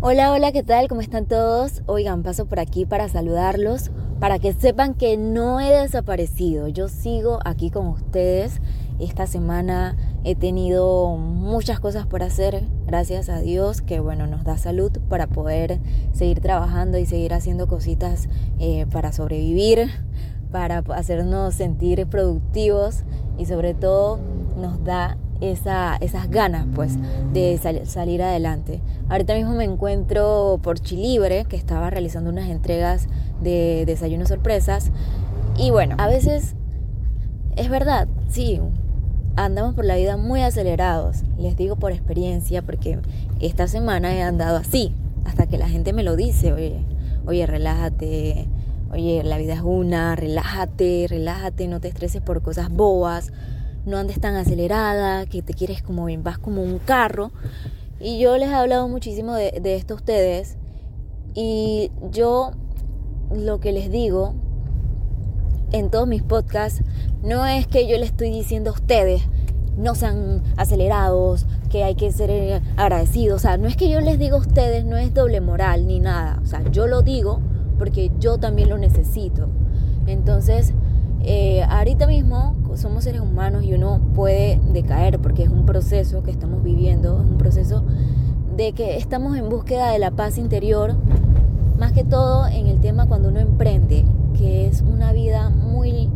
Hola, hola, ¿qué tal? ¿Cómo están todos? Oigan, paso por aquí para saludarlos, para que sepan que no he desaparecido. Yo sigo aquí con ustedes. Esta semana he tenido muchas cosas por hacer, gracias a Dios, que bueno, nos da salud para poder seguir trabajando y seguir haciendo cositas eh, para sobrevivir, para hacernos sentir productivos y sobre todo nos da esa, esas ganas pues de salir adelante. Ahorita mismo me encuentro por Chilibre, que estaba realizando unas entregas de desayunos sorpresas. Y bueno, a veces es verdad, sí, andamos por la vida muy acelerados. Les digo por experiencia, porque esta semana he andado así, hasta que la gente me lo dice, oye, oye, relájate, oye, la vida es una, relájate, relájate, no te estreses por cosas bobas no andes tan acelerada, que te quieres como vas como un carro. Y yo les he hablado muchísimo de, de esto a ustedes. Y yo lo que les digo en todos mis podcasts no es que yo les estoy diciendo a ustedes no sean acelerados, que hay que ser agradecidos. O sea, no es que yo les diga a ustedes, no es doble moral ni nada. O sea, yo lo digo porque yo también lo necesito. Entonces, eh, ahorita mismo somos seres humanos y uno puede decaer porque es un proceso que estamos viviendo, es un proceso de que estamos en búsqueda de la paz interior, más que todo en el tema cuando uno emprende, que es una vida muy,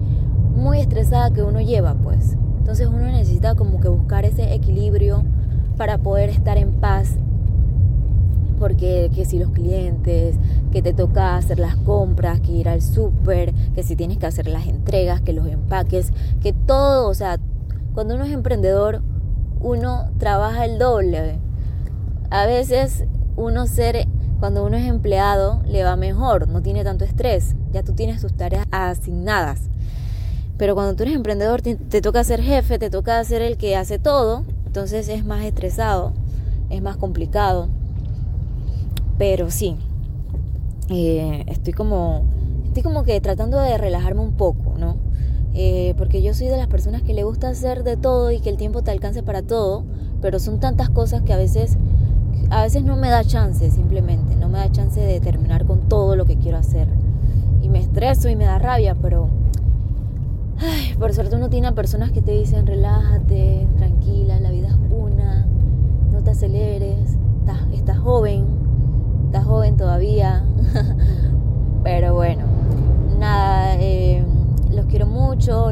muy estresada que uno lleva, pues. Entonces uno necesita como que buscar ese equilibrio para poder estar en paz porque que si los clientes, que te toca hacer las compras, que ir al súper, que si tienes que hacer las entregas, que los empaques, que todo, o sea, cuando uno es emprendedor, uno trabaja el doble. A veces uno ser, cuando uno es empleado, le va mejor, no tiene tanto estrés, ya tú tienes tus tareas asignadas. Pero cuando tú eres emprendedor, te, te toca ser jefe, te toca ser el que hace todo, entonces es más estresado, es más complicado. Pero sí, eh, estoy como estoy como que tratando de relajarme un poco, ¿no? Eh, porque yo soy de las personas que le gusta hacer de todo y que el tiempo te alcance para todo, pero son tantas cosas que a veces a veces no me da chance simplemente, no me da chance de terminar con todo lo que quiero hacer. Y me estreso y me da rabia, pero ay, por suerte uno tiene a personas que te dicen relájate, tranquila, la vida es una, no te aceleres, estás, estás joven, estás joven todavía. Pero bueno, nada, eh, los quiero mucho.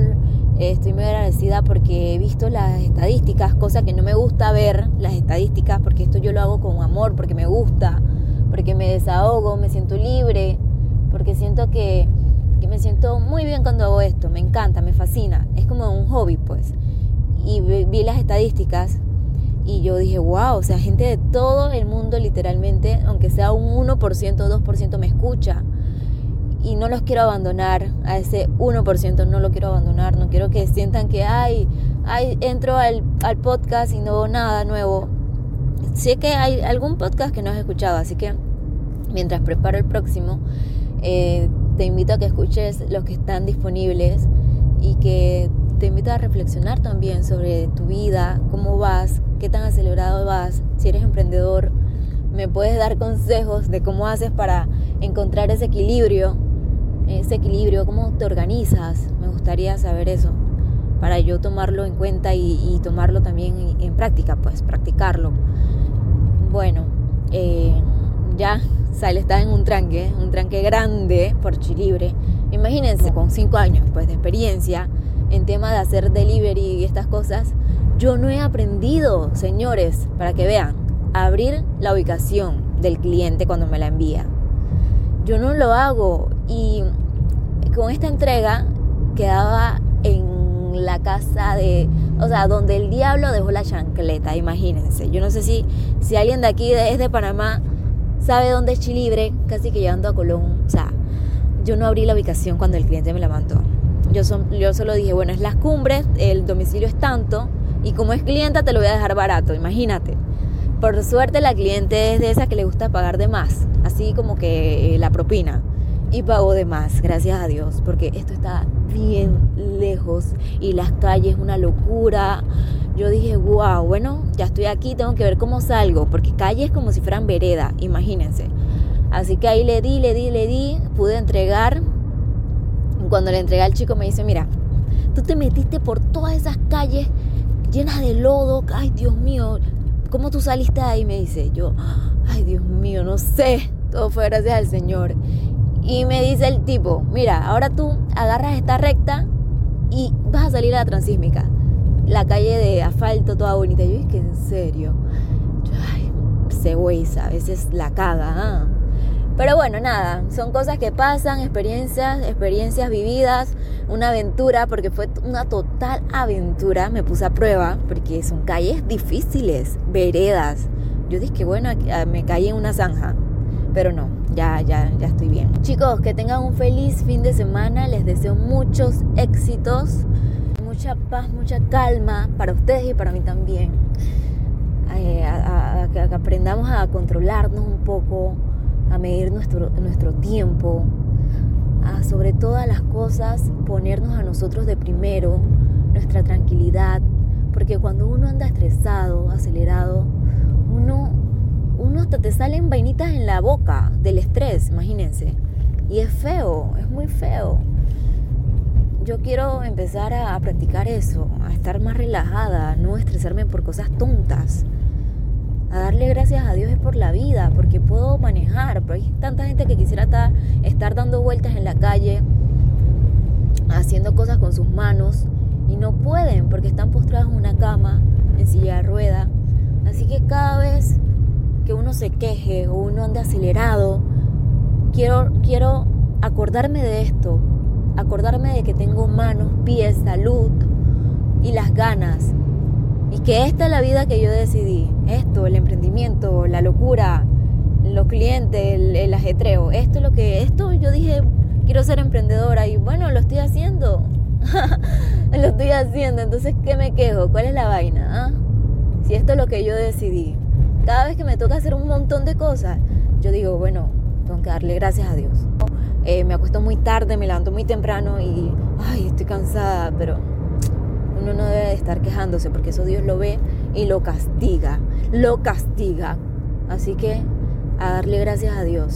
Estoy muy agradecida porque he visto las estadísticas, cosa que no me gusta ver las estadísticas, porque esto yo lo hago con amor, porque me gusta, porque me desahogo, me siento libre, porque siento que, que me siento muy bien cuando hago esto, me encanta, me fascina, es como un hobby pues. Y vi las estadísticas y yo dije, wow, o sea, gente de todo el mundo literalmente, aunque sea un 1% o 2% me escucha. Y no los quiero abandonar, a ese 1% no lo quiero abandonar, no quiero que sientan que, ay, ay entro al, al podcast y no nada nuevo. Sé que hay algún podcast que no has escuchado, así que mientras preparo el próximo, eh, te invito a que escuches los que están disponibles y que te invito a reflexionar también sobre tu vida, cómo vas, qué tan acelerado vas, si eres emprendedor, me puedes dar consejos de cómo haces para encontrar ese equilibrio, ese equilibrio, cómo te organizas, me gustaría saber eso, para yo tomarlo en cuenta y, tomarlo también en, práctica, pues practicarlo. Bueno, eh, ya Sale está en un tranque, un tranque grande por Chilibre. Imagínense, con cinco años pues, de experiencia en tema de hacer delivery y estas cosas, yo no he aprendido, señores, para que vean, a abrir la ubicación del cliente cuando me la envía. Yo no lo hago y con esta entrega quedaba en la casa de, o sea, donde el diablo dejó la chancleta, imagínense. Yo no sé si, si alguien de aquí es de Panamá sabe dónde es Chilibre, casi que llegando a Colón. O sea, yo no abrí la ubicación cuando el cliente me la mandó. Yo, yo solo dije, bueno, es las cumbres, el domicilio es tanto, y como es clienta te lo voy a dejar barato, imagínate. Por suerte la cliente es de esa que le gusta pagar de más, así como que eh, la propina. y pago de más, gracias a Dios, porque esto está bien lejos y las calles una locura. Yo dije, wow, bueno, ya estoy aquí, tengo que ver cómo salgo, porque calles como si fueran vereda, imagínense. Así que ahí le di, le di, le di, pude entregar. Cuando le entregué al chico me dice, mira, tú te metiste por todas esas calles llenas de lodo, ay Dios mío, ¿cómo tú saliste ahí? Me dice, yo, ay Dios mío, no sé, todo fue gracias al Señor. Y me dice el tipo, mira, ahora tú agarras esta recta y vas a salir a la transísmica. La calle de asfalto toda bonita. Yo que en serio. Ay, se a veces la caga. ¿ah? Pero bueno, nada, son cosas que pasan, experiencias, experiencias vividas, una aventura, porque fue una total aventura. Me puse a prueba, porque son calles difíciles, veredas. Yo dije bueno, me caí en una zanja, pero no, ya, ya, ya estoy bien. Chicos, que tengan un feliz fin de semana. Les deseo muchos éxitos, mucha paz, mucha calma para ustedes y para mí también. Eh, que aprendamos a controlarnos un poco, a medir nuestro, nuestro tiempo, a sobre todas las cosas ponernos a nosotros de primero, nuestra tranquilidad, porque cuando uno anda estresado, acelerado, uno uno hasta te salen vainitas en la boca del estrés, imagínense. Y es feo, es muy feo. Yo quiero empezar a, practicar eso, a estar más relajada, no estresarme por cosas tontas. A darle gracias a Dios por la vida, porque puedo manejar. Pero hay tanta gente que quisiera estar, estar dando vueltas en la calle, haciendo cosas con sus manos, y no pueden porque están postrados en una cama, en silla de rueda. Así que cada vez que uno se queje o uno ande acelerado, quiero, quiero acordarme de esto, acordarme de que tengo manos, pies, salud y las ganas. Y que esta es la vida que yo decidí. Esto, el emprendimiento, la locura, los clientes, el, ajetreo. Esto es lo que, esto yo dije, quiero ser emprendedora y bueno, lo estoy haciendo. lo estoy haciendo, entonces ¿qué me quejo? ¿Cuál es la vaina? Ah? Si esto es lo que yo decidí cada vez que me toca hacer un montón de cosas, yo digo, bueno, tengo que darle gracias a Dios. Eh, me acuesto muy tarde, me levanto muy temprano y, ay, estoy cansada, pero uno no debe estar quejándose porque eso Dios lo ve y lo castiga, lo castiga. Así que a darle gracias a Dios.